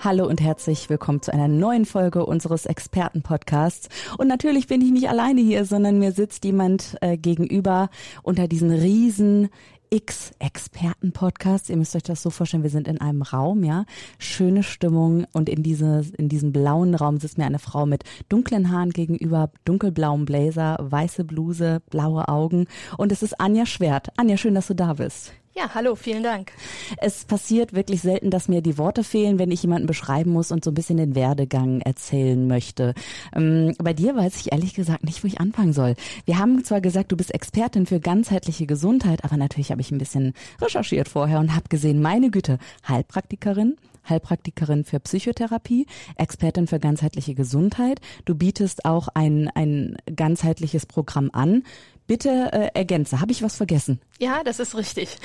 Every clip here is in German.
Hallo und herzlich willkommen zu einer neuen Folge unseres Expertenpodcasts. Und natürlich bin ich nicht alleine hier, sondern mir sitzt jemand äh, gegenüber unter diesen riesen X-Experten-Podcasts. Ihr müsst euch das so vorstellen, wir sind in einem Raum, ja. Schöne Stimmung und in, diese, in diesem blauen Raum sitzt mir eine Frau mit dunklen Haaren gegenüber, dunkelblauem Blazer, weiße Bluse, blaue Augen und es ist Anja Schwert. Anja, schön, dass du da bist. Ja, hallo, vielen Dank. Es passiert wirklich selten, dass mir die Worte fehlen, wenn ich jemanden beschreiben muss und so ein bisschen den Werdegang erzählen möchte. Ähm, bei dir weiß ich ehrlich gesagt nicht, wo ich anfangen soll. Wir haben zwar gesagt, du bist Expertin für ganzheitliche Gesundheit, aber natürlich habe ich ein bisschen recherchiert vorher und habe gesehen, meine Güte, Heilpraktikerin, Heilpraktikerin für Psychotherapie, Expertin für ganzheitliche Gesundheit. Du bietest auch ein, ein ganzheitliches Programm an. Bitte äh, ergänze, habe ich was vergessen? Ja, das ist richtig.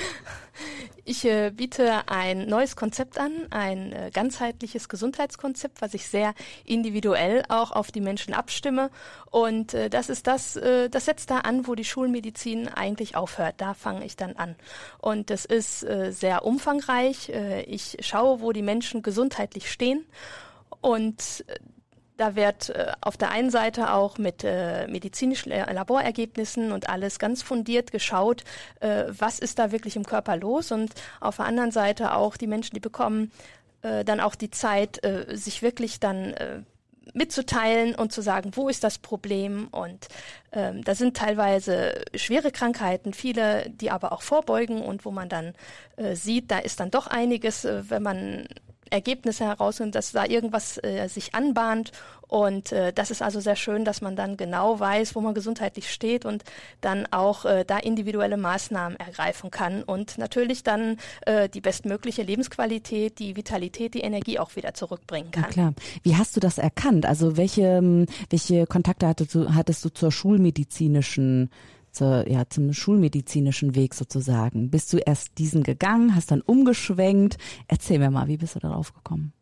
Ich äh, biete ein neues Konzept an, ein äh, ganzheitliches Gesundheitskonzept, was ich sehr individuell auch auf die Menschen abstimme. Und äh, das ist das, äh, das setzt da an, wo die Schulmedizin eigentlich aufhört. Da fange ich dann an. Und das ist äh, sehr umfangreich. Äh, ich schaue, wo die Menschen gesundheitlich stehen. Und äh, da wird äh, auf der einen Seite auch mit äh, medizinischen Laborergebnissen und alles ganz fundiert geschaut, äh, was ist da wirklich im Körper los? Und auf der anderen Seite auch die Menschen, die bekommen äh, dann auch die Zeit, äh, sich wirklich dann äh, mitzuteilen und zu sagen, wo ist das Problem? Und ähm, da sind teilweise schwere Krankheiten, viele, die aber auch vorbeugen und wo man dann äh, sieht, da ist dann doch einiges, äh, wenn man Ergebnisse herausfinden, dass da irgendwas äh, sich anbahnt. Und äh, das ist also sehr schön, dass man dann genau weiß, wo man gesundheitlich steht und dann auch äh, da individuelle Maßnahmen ergreifen kann und natürlich dann äh, die bestmögliche Lebensqualität, die Vitalität, die Energie auch wieder zurückbringen kann. Ja, klar. Wie hast du das erkannt? Also welche, welche Kontakte hattest du, hattest du zur schulmedizinischen zur, ja, zum schulmedizinischen Weg sozusagen. Bist du erst diesen gegangen, hast dann umgeschwenkt? Erzähl mir mal, wie bist du darauf gekommen?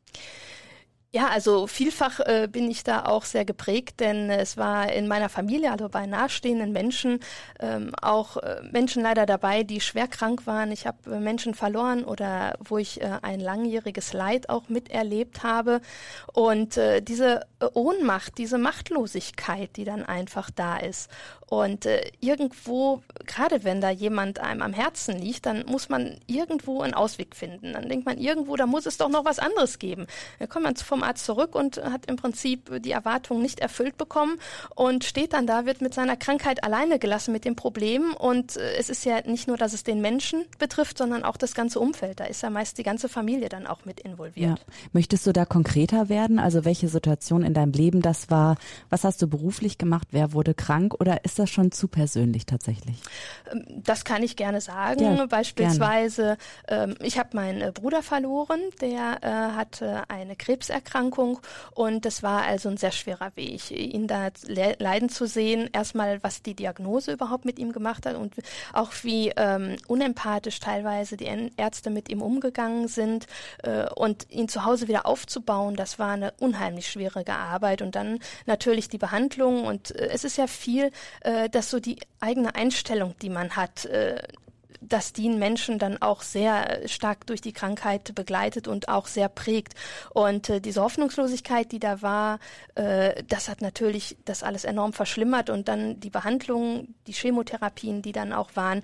Ja, also vielfach äh, bin ich da auch sehr geprägt, denn es war in meiner Familie, also bei nahestehenden Menschen, ähm, auch äh, Menschen leider dabei, die schwer krank waren. Ich habe äh, Menschen verloren oder wo ich äh, ein langjähriges Leid auch miterlebt habe. Und äh, diese äh, Ohnmacht, diese Machtlosigkeit, die dann einfach da ist. Und irgendwo, gerade wenn da jemand einem am Herzen liegt, dann muss man irgendwo einen Ausweg finden. Dann denkt man irgendwo, da muss es doch noch was anderes geben. Dann kommt man vom Arzt zurück und hat im Prinzip die Erwartungen nicht erfüllt bekommen und steht dann da, wird mit seiner Krankheit alleine gelassen mit dem Problem. Und äh, es ist ja nicht nur, dass es den Menschen betrifft, sondern auch das ganze Umfeld. Da ist ja meist die ganze Familie dann auch mit involviert. Ja. Möchtest du da konkreter werden? Also welche Situation in deinem Leben das war? Was hast du beruflich gemacht? Wer wurde krank? Oder ist das schon zu persönlich tatsächlich? Ähm, das kann ich gerne sagen. Ja, Beispielsweise, gerne. ich habe meinen äh, Bruder verloren, der äh, hatte eine Krebserkrankung und das war also ein sehr schwerer Weg, ihn da leiden zu sehen. Erstmal, was die Diagnose überhaupt mit ihm gemacht hat und auch wie ähm, unempathisch teilweise die Ärzte mit ihm umgegangen sind äh, und ihn zu Hause wieder aufzubauen, das war eine unheimlich schwierige Arbeit und dann natürlich die Behandlung und äh, es ist ja viel, äh, dass so die eigene Einstellung, die man hat, äh, dass die Menschen dann auch sehr stark durch die Krankheit begleitet und auch sehr prägt. Und äh, diese Hoffnungslosigkeit, die da war, äh, das hat natürlich das alles enorm verschlimmert und dann die Behandlungen, die Chemotherapien, die dann auch waren,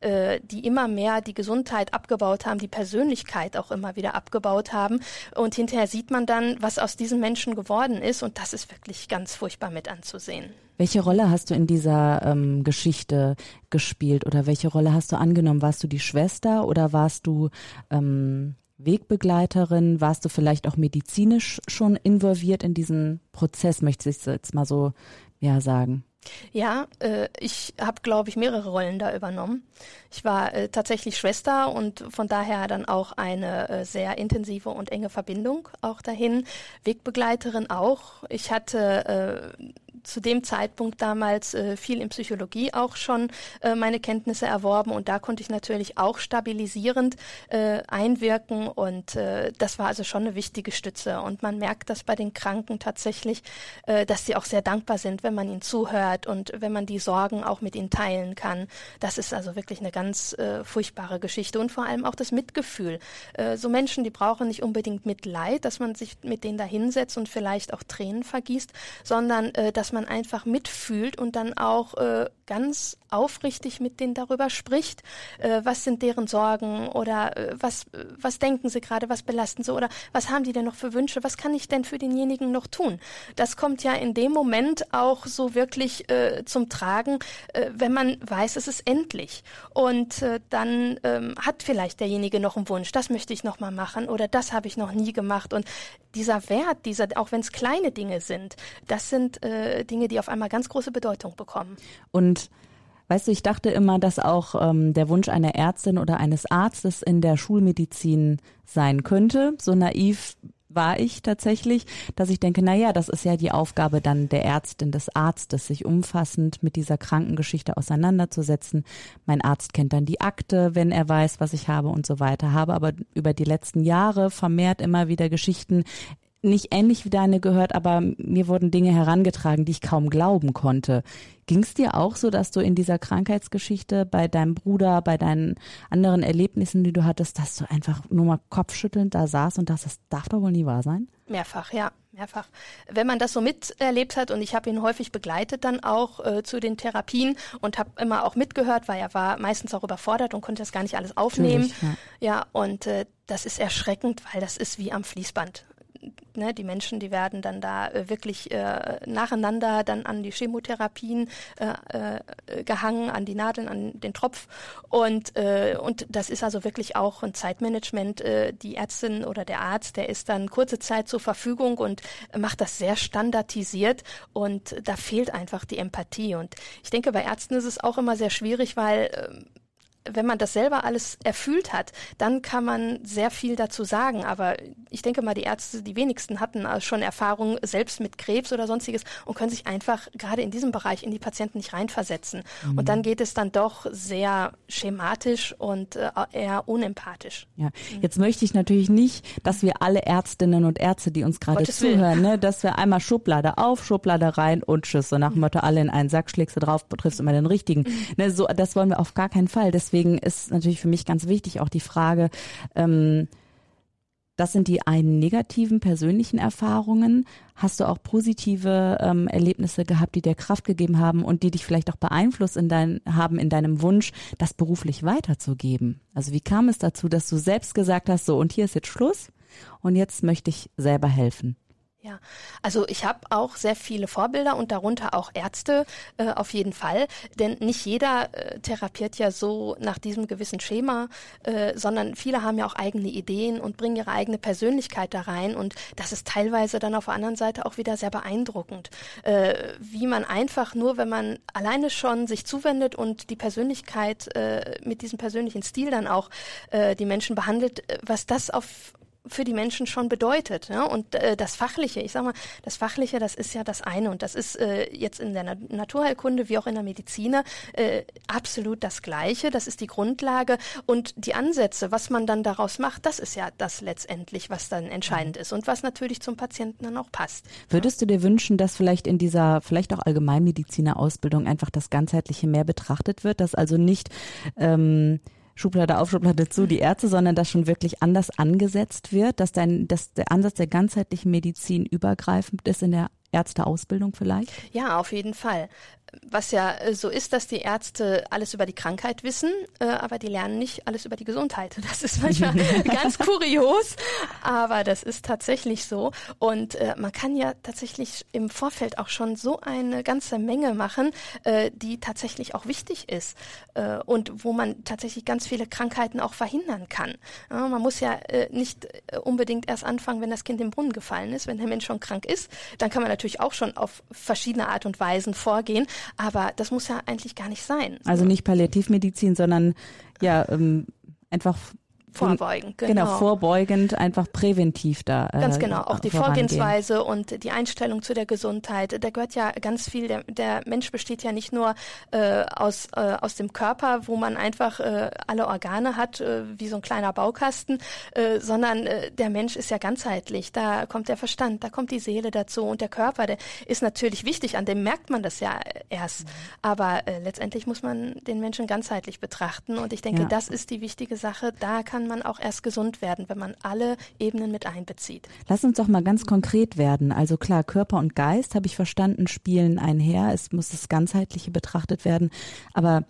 äh, die immer mehr die Gesundheit abgebaut haben, die Persönlichkeit auch immer wieder abgebaut haben. Und hinterher sieht man dann, was aus diesen Menschen geworden ist. Und das ist wirklich ganz furchtbar mit anzusehen. Welche Rolle hast du in dieser ähm, Geschichte gespielt oder welche Rolle hast du angenommen? Warst du die Schwester oder warst du ähm, Wegbegleiterin? Warst du vielleicht auch medizinisch schon involviert in diesen Prozess? Möchte ich jetzt mal so ja sagen? Ja, äh, ich habe, glaube ich, mehrere Rollen da übernommen. Ich war äh, tatsächlich Schwester und von daher dann auch eine äh, sehr intensive und enge Verbindung auch dahin. Wegbegleiterin auch. Ich hatte äh, zu dem Zeitpunkt damals äh, viel in Psychologie auch schon äh, meine Kenntnisse erworben und da konnte ich natürlich auch stabilisierend äh, einwirken und äh, das war also schon eine wichtige Stütze und man merkt das bei den Kranken tatsächlich, äh, dass sie auch sehr dankbar sind, wenn man ihnen zuhört und wenn man die Sorgen auch mit ihnen teilen kann. Das ist also wirklich eine ganz äh, furchtbare Geschichte und vor allem auch das Mitgefühl. So Menschen, die brauchen nicht unbedingt Mitleid, dass man sich mit denen da hinsetzt und vielleicht auch Tränen vergießt, sondern äh, dass man einfach mitfühlt und dann auch äh, ganz aufrichtig mit denen darüber spricht, äh, was sind deren Sorgen oder äh, was, was denken sie gerade, was belasten sie oder was haben die denn noch für Wünsche, was kann ich denn für denjenigen noch tun? Das kommt ja in dem Moment auch so wirklich äh, zum Tragen, äh, wenn man weiß, es ist endlich. Und äh, dann ähm, hat vielleicht derjenige noch einen Wunsch, das möchte ich noch mal machen oder das habe ich noch nie gemacht. Und dieser Wert, dieser, auch wenn es kleine Dinge sind, das sind äh, Dinge, die auf einmal ganz große Bedeutung bekommen. Und Weißt du, ich dachte immer, dass auch ähm, der Wunsch einer Ärztin oder eines Arztes in der Schulmedizin sein könnte. So naiv war ich tatsächlich, dass ich denke, na ja, das ist ja die Aufgabe dann der Ärztin, des Arztes, sich umfassend mit dieser Krankengeschichte auseinanderzusetzen. Mein Arzt kennt dann die Akte, wenn er weiß, was ich habe und so weiter. Habe aber über die letzten Jahre vermehrt immer wieder Geschichten nicht ähnlich wie deine gehört, aber mir wurden Dinge herangetragen, die ich kaum glauben konnte. Ging es dir auch so, dass du in dieser Krankheitsgeschichte bei deinem Bruder, bei deinen anderen Erlebnissen, die du hattest, dass du einfach nur mal kopfschüttelnd da saß und dachtest, das darf doch wohl nie wahr sein? Mehrfach, ja, mehrfach. Wenn man das so miterlebt hat und ich habe ihn häufig begleitet dann auch äh, zu den Therapien und habe immer auch mitgehört, weil er war meistens auch überfordert und konnte das gar nicht alles aufnehmen. Ja. ja, und äh, das ist erschreckend, weil das ist wie am Fließband ne, die Menschen, die werden dann da äh, wirklich äh, nacheinander dann an die Chemotherapien äh, äh, gehangen, an die Nadeln, an den Tropf. Und, äh, und das ist also wirklich auch ein Zeitmanagement. Äh, die Ärztin oder der Arzt, der ist dann kurze Zeit zur Verfügung und macht das sehr standardisiert. Und da fehlt einfach die Empathie. Und ich denke, bei Ärzten ist es auch immer sehr schwierig, weil äh, wenn man das selber alles erfüllt hat, dann kann man sehr viel dazu sagen. Aber ich denke mal, die Ärzte, die wenigsten hatten schon Erfahrung selbst mit Krebs oder sonstiges und können sich einfach gerade in diesem Bereich in die Patienten nicht reinversetzen. Mhm. Und dann geht es dann doch sehr schematisch und äh, eher unempathisch. Ja, jetzt möchte ich natürlich nicht, dass wir alle Ärztinnen und Ärzte, die uns gerade zuhören, ne, dass wir einmal Schublade auf, Schublade rein und Tschüss. So nach dem mhm. Motto, alle in einen Sack schlägst du drauf, triffst immer den richtigen. Mhm. Ne, so, das wollen wir auf gar keinen Fall. Deswegen deswegen ist natürlich für mich ganz wichtig auch die Frage, ähm, das sind die einen negativen persönlichen Erfahrungen. Hast du auch positive ähm, Erlebnisse gehabt, die dir Kraft gegeben haben und die dich vielleicht auch beeinflusst in dein, haben in deinem Wunsch, das beruflich weiterzugeben? Also wie kam es dazu, dass du selbst gesagt hast, so und hier ist jetzt Schluss und jetzt möchte ich selber helfen? Ja, also ich habe auch sehr viele Vorbilder und darunter auch Ärzte äh, auf jeden Fall, denn nicht jeder äh, therapiert ja so nach diesem gewissen Schema, äh, sondern viele haben ja auch eigene Ideen und bringen ihre eigene Persönlichkeit da rein. Und das ist teilweise dann auf der anderen Seite auch wieder sehr beeindruckend, äh, wie man einfach nur, wenn man alleine schon sich zuwendet und die Persönlichkeit äh, mit diesem persönlichen Stil dann auch äh, die Menschen behandelt, was das auf für die Menschen schon bedeutet. Ja? Und äh, das Fachliche, ich sag mal, das Fachliche, das ist ja das eine und das ist äh, jetzt in der Na Naturheilkunde wie auch in der Medizin äh, absolut das Gleiche. Das ist die Grundlage und die Ansätze, was man dann daraus macht, das ist ja das letztendlich, was dann entscheidend ist und was natürlich zum Patienten dann auch passt. Würdest du dir wünschen, dass vielleicht in dieser, vielleicht auch Allgemeinmediziner-Ausbildung einfach das Ganzheitliche mehr betrachtet wird, dass also nicht ähm, Schublade auf, Schublade zu, die Ärzte, sondern dass schon wirklich anders angesetzt wird, dass dein, dass der Ansatz der ganzheitlichen Medizin übergreifend ist in der Ärzteausbildung vielleicht? Ja, auf jeden Fall was ja äh, so ist, dass die Ärzte alles über die Krankheit wissen, äh, aber die lernen nicht alles über die Gesundheit. Das ist manchmal ganz kurios, aber das ist tatsächlich so. Und äh, man kann ja tatsächlich im Vorfeld auch schon so eine ganze Menge machen, die tatsächlich auch wichtig ist und wo man tatsächlich ganz viele Krankheiten auch verhindern kann. Man muss ja nicht unbedingt erst anfangen, wenn das Kind im Brunnen gefallen ist. Wenn der Mensch schon krank ist, dann kann man natürlich auch schon auf verschiedene Art und Weisen vorgehen. Aber das muss ja eigentlich gar nicht sein. Also nicht Palliativmedizin, sondern ja ähm, einfach Vorbeugend, genau. Genau, vorbeugend, einfach präventiv da. Äh, ganz genau, auch die vorangehen. Vorgehensweise und die Einstellung zu der Gesundheit. Da gehört ja ganz viel, der, der Mensch besteht ja nicht nur äh, aus, äh, aus dem Körper, wo man einfach äh, alle Organe hat, äh, wie so ein kleiner Baukasten, äh, sondern äh, der Mensch ist ja ganzheitlich. Da kommt der Verstand, da kommt die Seele dazu und der Körper, der ist natürlich wichtig, an dem merkt man das ja erst. Mhm. Aber äh, letztendlich muss man den Menschen ganzheitlich betrachten und ich denke, ja. das ist die wichtige Sache. Da kann kann man auch erst gesund werden, wenn man alle Ebenen mit einbezieht. Lass uns doch mal ganz konkret werden. Also klar, Körper und Geist, habe ich verstanden, spielen einher. Es muss das Ganzheitliche betrachtet werden. Aber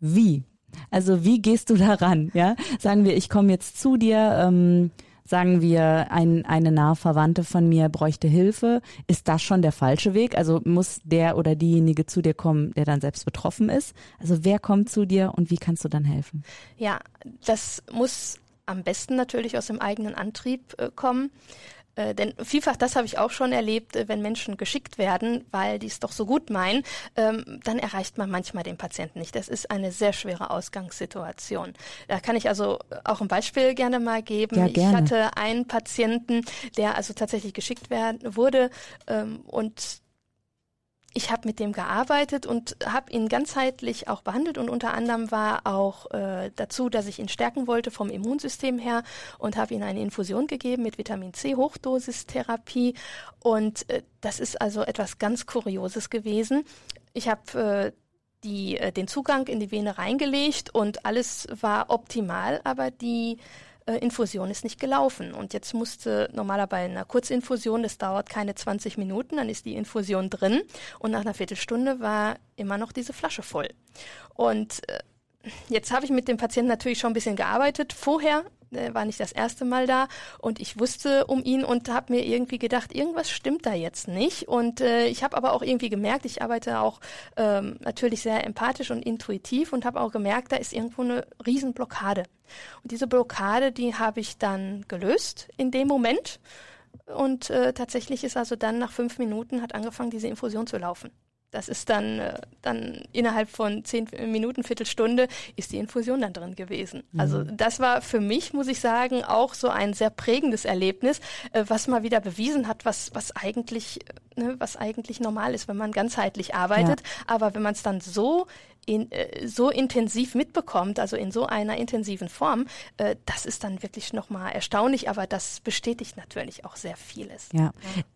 wie? Also wie gehst du daran? Ja, sagen wir, ich komme jetzt zu dir. Ähm, sagen wir, ein, eine nahe Verwandte von mir bräuchte Hilfe, ist das schon der falsche Weg? Also muss der oder diejenige zu dir kommen, der dann selbst betroffen ist? Also wer kommt zu dir und wie kannst du dann helfen? Ja, das muss am besten natürlich aus dem eigenen Antrieb äh, kommen. Äh, denn vielfach, das habe ich auch schon erlebt, äh, wenn Menschen geschickt werden, weil die es doch so gut meinen, ähm, dann erreicht man manchmal den Patienten nicht. Das ist eine sehr schwere Ausgangssituation. Da kann ich also auch ein Beispiel gerne mal geben. Ja, gerne. Ich hatte einen Patienten, der also tatsächlich geschickt werden wurde ähm, und ich habe mit dem gearbeitet und habe ihn ganzheitlich auch behandelt und unter anderem war auch äh, dazu, dass ich ihn stärken wollte vom Immunsystem her und habe ihm eine Infusion gegeben mit Vitamin C Hochdosistherapie und äh, das ist also etwas ganz Kurioses gewesen. Ich habe äh, die, äh, den Zugang in die Vene reingelegt und alles war optimal, aber die äh, Infusion ist nicht gelaufen. Und jetzt musste normalerweise bei einer Kurzinfusion, das dauert keine 20 Minuten, dann ist die Infusion drin und nach einer Viertelstunde war immer noch diese Flasche voll. Und äh, jetzt habe ich mit dem Patienten natürlich schon ein bisschen gearbeitet vorher er war nicht das erste Mal da und ich wusste um ihn und habe mir irgendwie gedacht, irgendwas stimmt da jetzt nicht. Und äh, ich habe aber auch irgendwie gemerkt, ich arbeite auch ähm, natürlich sehr empathisch und intuitiv und habe auch gemerkt, da ist irgendwo eine Riesenblockade. Und diese Blockade, die habe ich dann gelöst in dem Moment. Und äh, tatsächlich ist also dann nach fünf Minuten hat angefangen, diese Infusion zu laufen. Das ist dann, äh, dann innerhalb von zehn Minuten, Viertelstunde ist die Infusion dann drin gewesen. Mhm. Also das war für mich, muss ich sagen, auch so ein sehr prägendes Erlebnis, äh, was mal wieder bewiesen hat, was, was eigentlich, ne, was eigentlich normal ist, wenn man ganzheitlich arbeitet. Ja. Aber wenn man es dann so in, äh, so intensiv mitbekommt, also in so einer intensiven Form, äh, das ist dann wirklich nochmal erstaunlich, aber das bestätigt natürlich auch sehr vieles. Ja,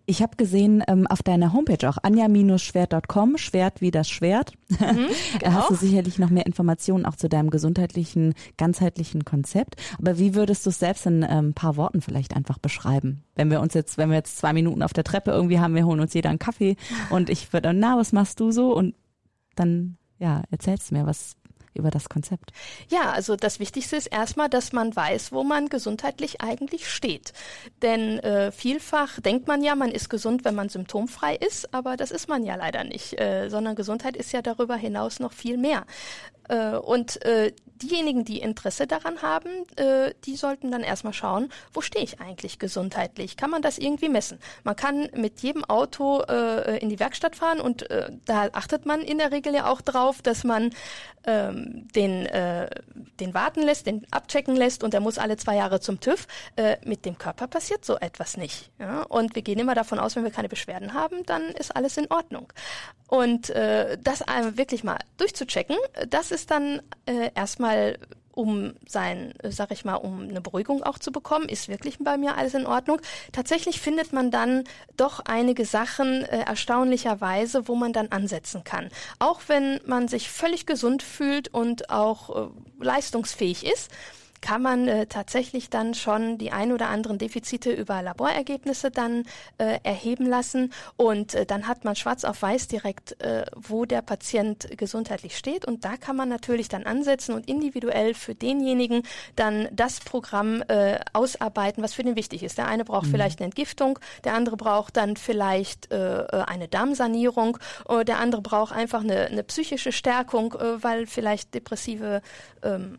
ich habe gesehen ähm, auf deiner Homepage auch anja-schwert.com, Schwert wie das Schwert. Mhm, genau. Hast du sicherlich noch mehr Informationen auch zu deinem gesundheitlichen, ganzheitlichen Konzept. Aber wie würdest du es selbst in ein ähm, paar Worten vielleicht einfach beschreiben? Wenn wir uns jetzt, wenn wir jetzt zwei Minuten auf der Treppe irgendwie haben, wir holen uns jeder einen Kaffee und ich würde, na, was machst du so? Und dann ja, erzählst mir was über das Konzept? Ja, also das Wichtigste ist erstmal, dass man weiß, wo man gesundheitlich eigentlich steht. Denn äh, vielfach denkt man ja, man ist gesund, wenn man symptomfrei ist, aber das ist man ja leider nicht, äh, sondern Gesundheit ist ja darüber hinaus noch viel mehr. Äh, und äh, diejenigen, die Interesse daran haben, äh, die sollten dann erstmal schauen, wo stehe ich eigentlich gesundheitlich? Kann man das irgendwie messen? Man kann mit jedem Auto äh, in die Werkstatt fahren und äh, da achtet man in der Regel ja auch drauf, dass man ähm, den, äh, den warten lässt, den abchecken lässt und der muss alle zwei Jahre zum TÜV. Äh, mit dem Körper passiert so etwas nicht. Ja? Und wir gehen immer davon aus, wenn wir keine Beschwerden haben, dann ist alles in Ordnung. Und äh, das wirklich mal durchzuchecken, das ist dann äh, erstmal um sein, sag ich mal, um eine Beruhigung auch zu bekommen, ist wirklich bei mir alles in Ordnung. Tatsächlich findet man dann doch einige Sachen äh, erstaunlicherweise, wo man dann ansetzen kann. Auch wenn man sich völlig gesund fühlt und auch äh, leistungsfähig ist, kann man äh, tatsächlich dann schon die ein oder anderen Defizite über Laborergebnisse dann äh, erheben lassen und äh, dann hat man schwarz auf weiß direkt, äh, wo der Patient gesundheitlich steht und da kann man natürlich dann ansetzen und individuell für denjenigen dann das Programm äh, ausarbeiten, was für den wichtig ist. Der eine braucht mhm. vielleicht eine Entgiftung, der andere braucht dann vielleicht äh, äh eine Darmsanierung, äh, der andere braucht einfach eine, eine psychische Stärkung, äh, weil vielleicht depressive ähm,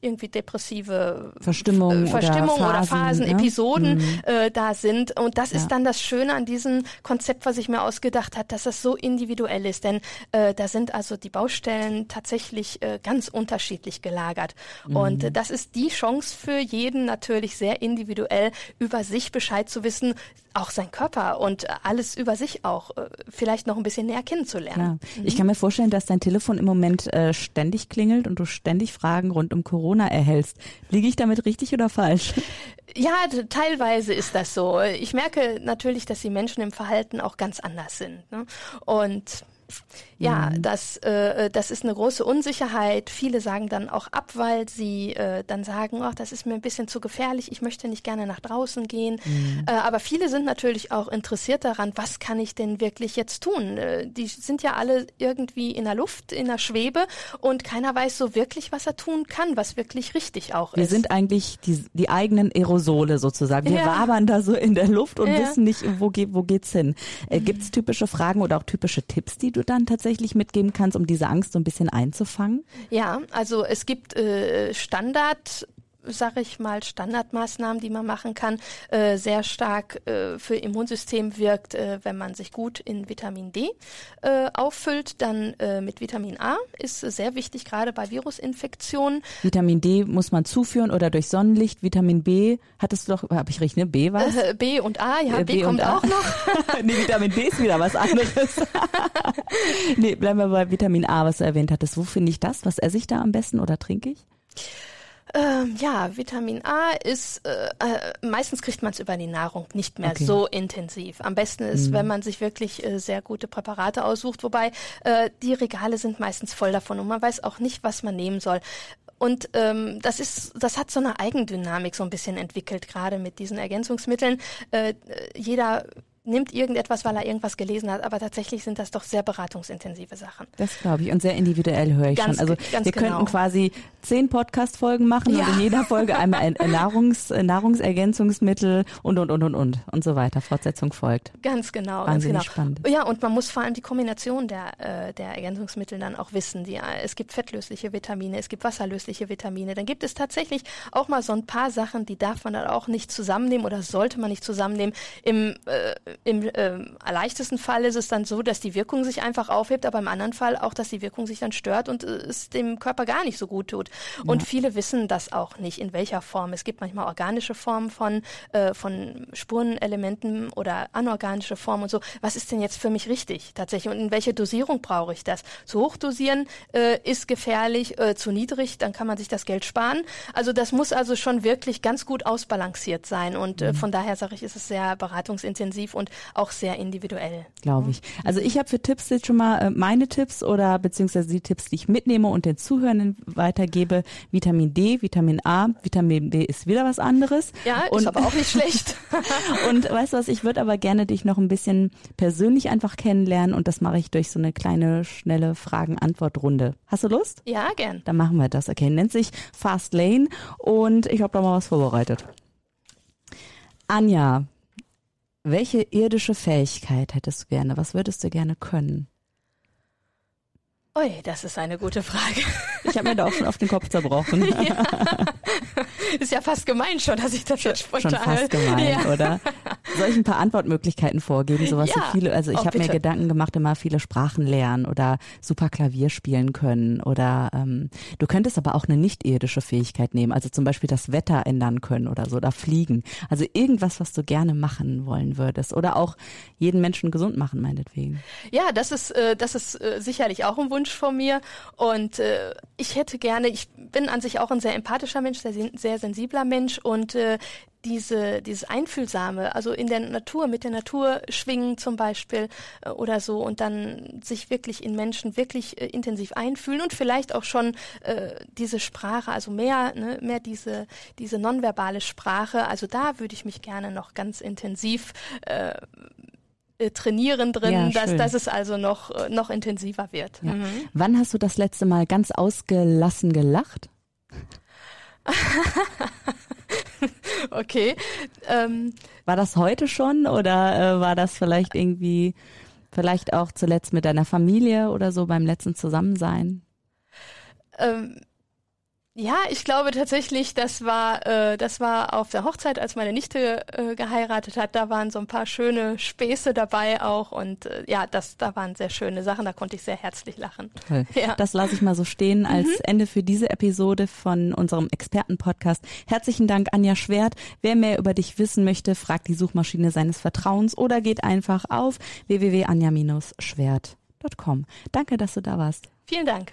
irgendwie depressive Verstimmung, Verstimmung oder Phasen, oder Phasen ne? Episoden Mhm. äh, da sind. Und das Ja. ist dann das Schöne an diesem Konzept, was ich mir ausgedacht habe, dass das so individuell ist. Denn äh, da sind also die Baustellen tatsächlich äh, ganz unterschiedlich gelagert. Und Mhm. äh, das ist die Chance für jeden natürlich sehr individuell über sich Bescheid zu wissen, auch sein Körper und äh, alles über sich auch äh, vielleicht noch ein bisschen näher kennenzulernen. Klar. Ich kann mir vorstellen, dass dein Telefon im Moment äh, ständig klingelt und du ständig Fragen rund um Corona erhältst. Liege ich damit richtig oder falsch? Ja, teilweise ist das so. Ich merke natürlich, dass die Menschen im Verhalten auch ganz anders sind. Ne? Und ja, das, äh, das ist eine große Unsicherheit. Viele sagen dann auch ab, weil sie äh, dann sagen, ach, das ist mir ein bisschen zu gefährlich, ich möchte nicht gerne nach draußen gehen. Äh, aber viele sind natürlich auch interessiert daran, was kann ich denn wirklich jetzt tun? Äh, die sind ja alle irgendwie in der Luft, in der Schwebe und keiner weiß so wirklich, was er tun kann, was wirklich richtig auch Wir ist. sind eigentlich die, die eigenen Aerosole sozusagen. Wir Ja. wabern da so in der Luft und Ja. wissen nicht, wo, geht, wo geht's hin. Äh, Gibt es typische Fragen oder auch typische Tipps, die du dann tatsächlich mitgeben kannst, um diese Angst so ein bisschen einzufangen? Ja, also es gibt äh, Standard sag ich mal, Standardmaßnahmen, die man machen kann, äh, sehr stark äh, für Immunsystem wirkt, äh, wenn man sich gut in Vitamin D äh, auffüllt. Dann äh, mit Vitamin A ist sehr wichtig, gerade bei Virusinfektionen. Vitamin D muss man zuführen oder durch Sonnenlicht. Vitamin B, hattest du doch, habe ich recht, ne? B was? Äh, B und A, ja, Äh, B, B kommt auch noch. nee, Vitamin B ist wieder was anderes. nee, bleiben wir bei Vitamin A, was du erwähnt hattest. Wo finde ich das? Was esse ich da am besten oder trinke ich? Ähm, ja, Vitamin A ist, äh, äh, meistens kriegt man es über die Nahrung nicht mehr Okay. so intensiv. Am besten ist, wenn man sich wirklich äh, sehr gute Präparate aussucht, wobei äh, die Regale sind meistens voll davon und man weiß auch nicht, was man nehmen soll. Und ähm, das ist, das hat so eine Eigendynamik so ein bisschen entwickelt, gerade mit diesen Ergänzungsmitteln. Äh, jeder nimmt irgendetwas, weil er irgendwas gelesen hat, aber tatsächlich sind das doch sehr beratungsintensive Sachen. Das glaube ich. Und sehr individuell höre ich Ganz schon. Also wir genau. könnten quasi zehn Podcast-Folgen machen Ja. und in jeder Folge einmal ein ein Nahrungs, äh, Nahrungsergänzungsmittel und, und, und, und, und und so weiter. Fortsetzung folgt. Ganz genau, Wahnsinnig ganz genau. spannend. Ja, und man muss vor allem die Kombination der, äh, der Ergänzungsmittel dann auch wissen. Die, äh, es gibt fettlösliche Vitamine, es gibt wasserlösliche Vitamine. Dann gibt es tatsächlich auch mal so ein paar Sachen, die darf man dann auch nicht zusammennehmen oder sollte man nicht zusammennehmen. Im, äh, im äh, leichtesten Fall ist es dann so, dass die Wirkung sich einfach aufhebt, aber im anderen Fall auch, dass die Wirkung sich dann stört und äh, es dem Körper gar nicht so gut tut. Und viele wissen das auch nicht, in welcher Form. Es gibt manchmal organische Formen von, äh, von Spurenelementen oder anorganische Formen und so. Was ist denn jetzt für mich richtig tatsächlich und in welche Dosierung brauche ich das? Zu hoch dosieren äh, ist gefährlich, äh, zu niedrig, dann kann man sich das Geld sparen. Also das muss also schon wirklich ganz gut ausbalanciert sein und äh, von daher sage ich, ist es sehr beratungsintensiv und auch sehr individuell. glaube ich. Also ich habe für Tipps jetzt schon mal äh, meine Tipps oder beziehungsweise die Tipps, die ich mitnehme und den Zuhörenden weitergebe. Vitamin D, Vitamin A, Vitamin B ist wieder was anderes. Ja, und, ist aber auch nicht schlecht. und weißt du was, ich würde aber gerne dich noch ein bisschen persönlich einfach kennenlernen und das mache ich durch so eine kleine, schnelle Fragen-Antwort-Runde. Hast du Lust? ja, gern. Dann machen wir das. Okay, nennt sich Fast Lane und ich habe da mal was vorbereitet. Anja, welche irdische Fähigkeit hättest du gerne? Was würdest du gerne können? Ui, das ist eine gute Frage. Ich habe mir da auch schon auf den Kopf zerbrochen. ist ja fast gemein schon, dass ich das jetzt spontan... Schon fast gemein, ja. oder? Soll ich ein paar Antwortmöglichkeiten vorgeben? Sowas Ja. wie viele, also ich Oh, habe mir. Gedanken gemacht, immer viele Sprachen lernen oder super Klavier spielen können oder ähm, du könntest aber auch eine nicht-irdische Fähigkeit nehmen, also zum Beispiel das Wetter ändern können oder so oder fliegen. Also irgendwas, was du gerne machen wollen würdest oder auch jeden Menschen gesund machen, meinetwegen. Ja, das ist, äh, das ist äh, sicherlich auch ein Wunsch von mir. Und äh, ich hätte gerne, ich bin an sich auch ein sehr empathischer Mensch, sehr, sehr sensibler Mensch und äh, diese, dieses Einfühlsame, also in der Natur, mit der Natur schwingen zum Beispiel äh, oder so und dann sich wirklich in Menschen wirklich äh, intensiv einfühlen und vielleicht auch schon äh, diese Sprache, also mehr, ne, mehr diese, diese nonverbale Sprache, also da würde ich mich gerne noch ganz intensiv äh, äh, trainieren drin, Ja, dass, dass es also noch, äh, noch intensiver wird. Ja. Mhm. Wann hast du das letzte Mal ganz ausgelassen gelacht? Okay. Ähm, War das heute schon oder äh, war das vielleicht irgendwie, vielleicht auch zuletzt mit deiner Familie oder so beim letzten Zusammensein? ähm, Ja, ich glaube tatsächlich, das war, äh, das war auf der Hochzeit, als meine Nichte äh, geheiratet hat. Da waren so ein paar schöne Späße dabei auch und äh, ja, das, da waren sehr schöne Sachen. Da konnte ich sehr herzlich lachen. Toll. Ja. Das lasse ich mal so stehen als mhm. Ende für diese Episode von unserem Expertenpodcast. Herzlichen Dank, Anja Schwert. Wer mehr über dich wissen möchte, fragt die Suchmaschine seines Vertrauens oder geht einfach auf www.anja-schwert.com. Danke, dass du da warst. Vielen Dank.